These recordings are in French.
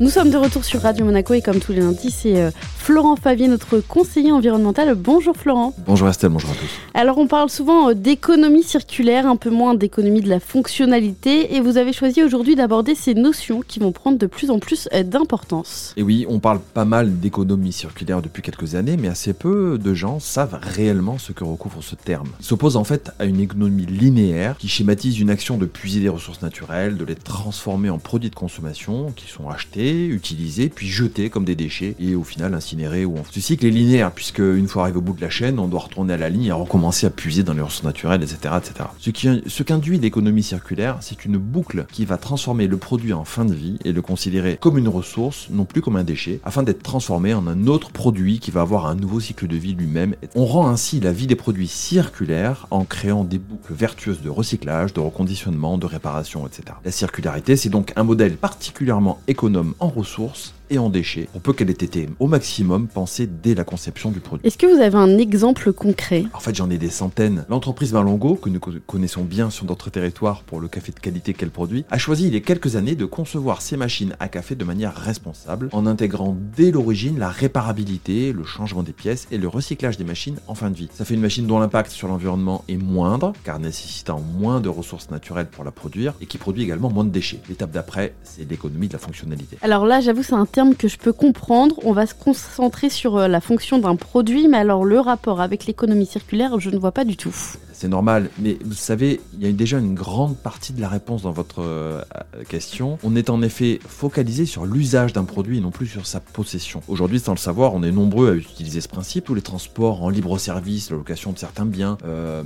Nous sommes de retour sur Radio Monaco et comme tous les lundis, c'est euh, Florent Favier, notre conseiller environnemental. Bonjour Florent. Bonjour Estelle, bonjour à tous. Alors on parle souvent euh, d'économie circulaire, un peu moins d'économie de la fonctionnalité et vous avez choisi aujourd'hui d'aborder ces notions qui vont prendre de plus en plus euh, d'importance. Et oui, on parle pas mal d'économie circulaire depuis quelques années, mais assez peu de gens savent réellement ce que recouvre ce terme. Il s'oppose en fait à une économie linéaire qui schématise une action de puiser des ressources naturelles, de les transformer en produits de consommation qui sont achetés, utilisés, puis jetés comme des déchets et au final ainsi ou Ce cycle est linéaire, puisque une fois arrivé au bout de la chaîne, on doit retourner à la ligne et recommencer à puiser dans les ressources naturelles, etc. etc. Ce qu'induit l'économie circulaire, c'est une boucle qui va transformer le produit en fin de vie et le considérer comme une ressource, non plus comme un déchet, afin d'être transformé en un autre produit qui va avoir un nouveau cycle de vie lui-même. On rend ainsi la vie des produits circulaires en créant des boucles vertueuses de recyclage, de reconditionnement, de réparation, etc. La circularité, c'est donc un modèle particulièrement économe en ressources et en déchets, pour peu qu'elle ait été au maximum pensée dès la conception du produit. Est-ce que vous avez un exemple concret? En fait, j'en ai des centaines. L'entreprise Malongo, que nous connaissons bien sur notre territoire pour le café de qualité qu'elle produit, a choisi il y a quelques années de concevoir ses machines à café de manière responsable, en intégrant dès l'origine la réparabilité, le changement des pièces et le recyclage des machines en fin de vie. Ça fait une machine dont l'impact sur l'environnement est moindre, car nécessitant moins de ressources naturelles pour la produire, et qui produit également moins de déchets. L'étape d'après, c'est l'économie de la fonctionnalité. Alors là, j'avoue, c'est un que je peux comprendre. On va se concentrer sur euh, la fonction d'un produit, mais alors le rapport avec l'économie circulaire, je ne vois pas du tout c'est normal. Mais vous savez, il y a déjà une grande partie de la réponse dans votre euh, question. On est en effet focalisé sur l'usage d'un produit et non plus sur sa possession. Aujourd'hui, sans le savoir, on est nombreux à utiliser ce principe. Tous les transports en libre service, la location de certains biens, euh,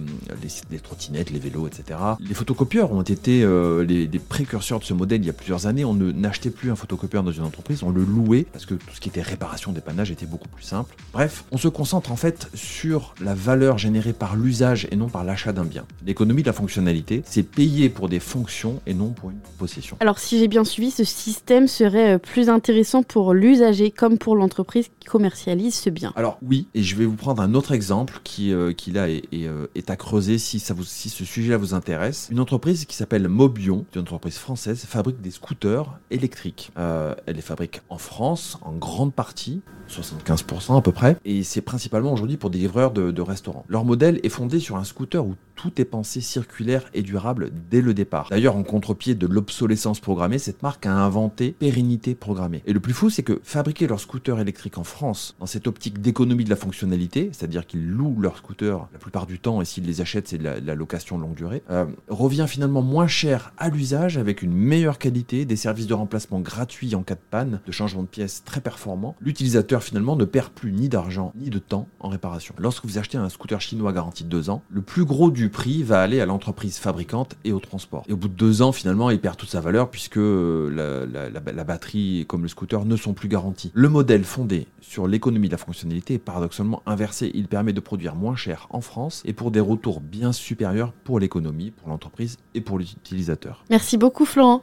les, trottinettes, les vélos, etc. Les photocopieurs ont été euh, les, précurseurs de ce modèle il y a plusieurs années. On n'achetait plus un photocopieur dans une entreprise, on le louait parce que tout ce qui était réparation, dépannage était beaucoup plus simple. Bref, on se concentre en fait sur la valeur générée par l'usage et non par l'achat d'un bien. L'économie de la fonctionnalité, c'est payer pour des fonctions et non pour une possession. Alors si j'ai bien suivi, ce système serait euh, plus intéressant pour l'usager comme pour l'entreprise qui commercialise ce bien. Alors oui, et je vais vous prendre un autre exemple qui, euh, qui là est, euh, est, à creuser si, ça vous, si ce sujet-là vous intéresse. Une entreprise qui s'appelle Mobion, une entreprise française, fabrique des scooters électriques. elle les fabrique en France, en grande partie, 75% à peu près, et c'est principalement aujourd'hui pour des livreurs de, de restaurants. Leur modèle est fondé sur un scooter où tout est pensé circulaire et durable dès le départ. D'ailleurs, en contre-pied de l'obsolescence programmée, cette marque a inventé pérennité programmée. Et le plus fou, c'est que fabriquer leurs scooters électriques en France, dans cette optique d'économie de la fonctionnalité, c'est-à-dire qu'ils louent leurs scooters la plupart du temps, et s'ils les achètent, c'est de la, location longue durée, euh, revient finalement moins cher à l'usage avec une meilleure qualité, des services de remplacement gratuits en cas de panne, de changement de pièces très performants. L'utilisateur finalement ne perd plus ni d'argent ni de temps en réparation. Lorsque vous achetez un scooter chinois garanti de 2 ans, le plus gros du prix va aller à l'entreprise fabricante et au transport. Et au bout de deux ans, finalement, il perd toute sa valeur puisque euh, la, batterie comme le scooter ne sont plus garantis. Le modèle fondé sur l'économie de la fonctionnalité est paradoxalement inversé. Il permet de produire moins cher en France et pour des retours bien supérieurs pour l'économie, pour l'entreprise et pour l'utilisateur. Merci beaucoup Florent.